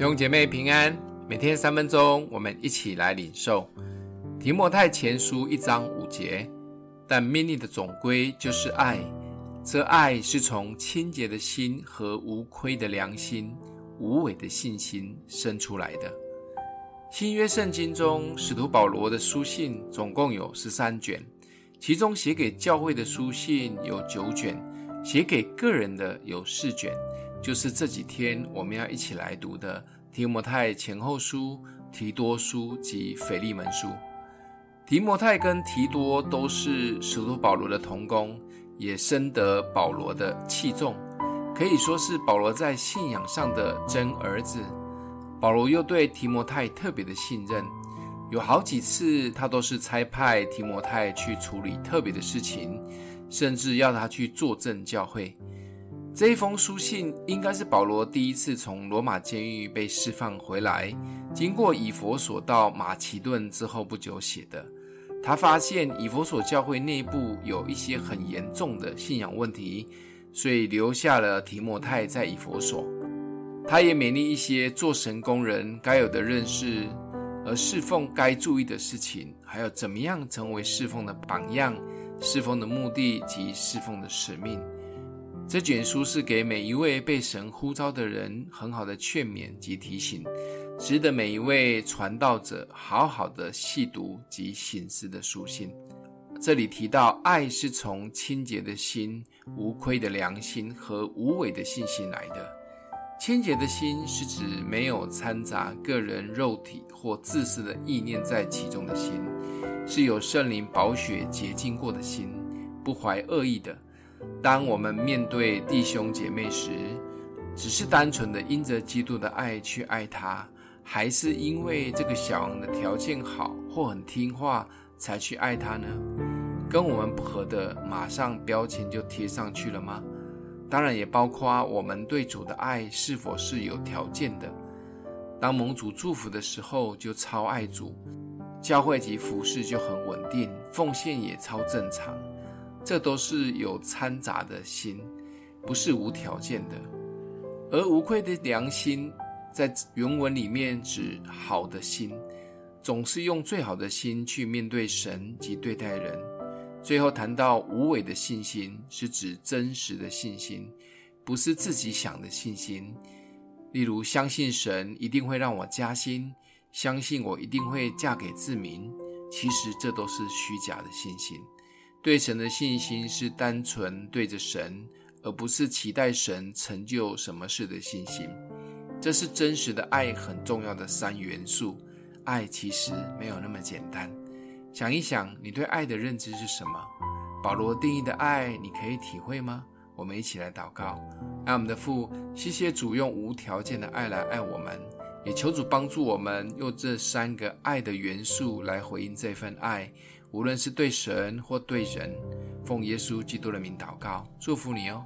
弟兄姐妹平安，每天三分钟，我们一起来领受提摩太前书一章五节。但命令的总归就是爱，这爱是从清洁的心和无亏的良心、无伪的信心生出来的。新约圣经中，使徒保罗的书信总共有十三卷，其中写给教会的书信有九卷，写给个人的有四卷。就是这几天我们要一起来读的提摩太前后书、提多书及腓利门书。提摩太跟提多都是使徒保罗的同工，也深得保罗的器重，可以说是保罗在信仰上的真儿子。保罗又对提摩太特别的信任，有好几次他都是差派提摩太去处理特别的事情，甚至要他去坐镇教会。这一封书信应该是保罗第一次从罗马监狱被释放回来，经过以弗所到马其顿之后不久写的。他发现以弗所教会内部有一些很严重的信仰问题，所以留下了提摩太在以弗所。他也勉励一些做神工人该有的认识，而侍奉该注意的事情，还有怎么样成为侍奉的榜样、侍奉的目的及侍奉的使命。这卷书是给每一位被神呼召的人很好的劝勉及提醒，值得每一位传道者好好的细读及省思的书信。这里提到，爱是从清洁的心、无愧的良心和无伪的信心来的。清洁的心是指没有掺杂个人肉体或自私的意念在其中的心，是有圣灵宝血洁净过的心，不怀恶意的。当我们面对弟兄姐妹时，只是单纯的因着基督的爱去爱他，还是因为这个小王的条件好或很听话才去爱他呢？跟我们不合的，马上标签就贴上去了吗？当然也包括我们对主的爱是否是有条件的。当蒙主祝福的时候，就超爱主，教会及服饰就很稳定，奉献也超正常。这都是有掺杂的心，不是无条件的。而无愧的良心，在原文里面指好的心，总是用最好的心去面对神及对待人。最后谈到无伪的信心，是指真实的信心，不是自己想的信心。例如，相信神一定会让我加薪，相信我一定会嫁给志明，其实这都是虚假的信心。对神的信心是单纯对着神，而不是期待神成就什么事的信心。这是真实的爱很重要的三元素。爱其实没有那么简单。想一想，你对爱的认知是什么？保罗定义的爱，你可以体会吗？我们一起来祷告。爱我们的父，谢谢主用无条件的爱来爱我们，也求主帮助我们用这三个爱的元素来回应这份爱。无论是对神或对人，奉耶稣基督的名祷告，祝福你哦。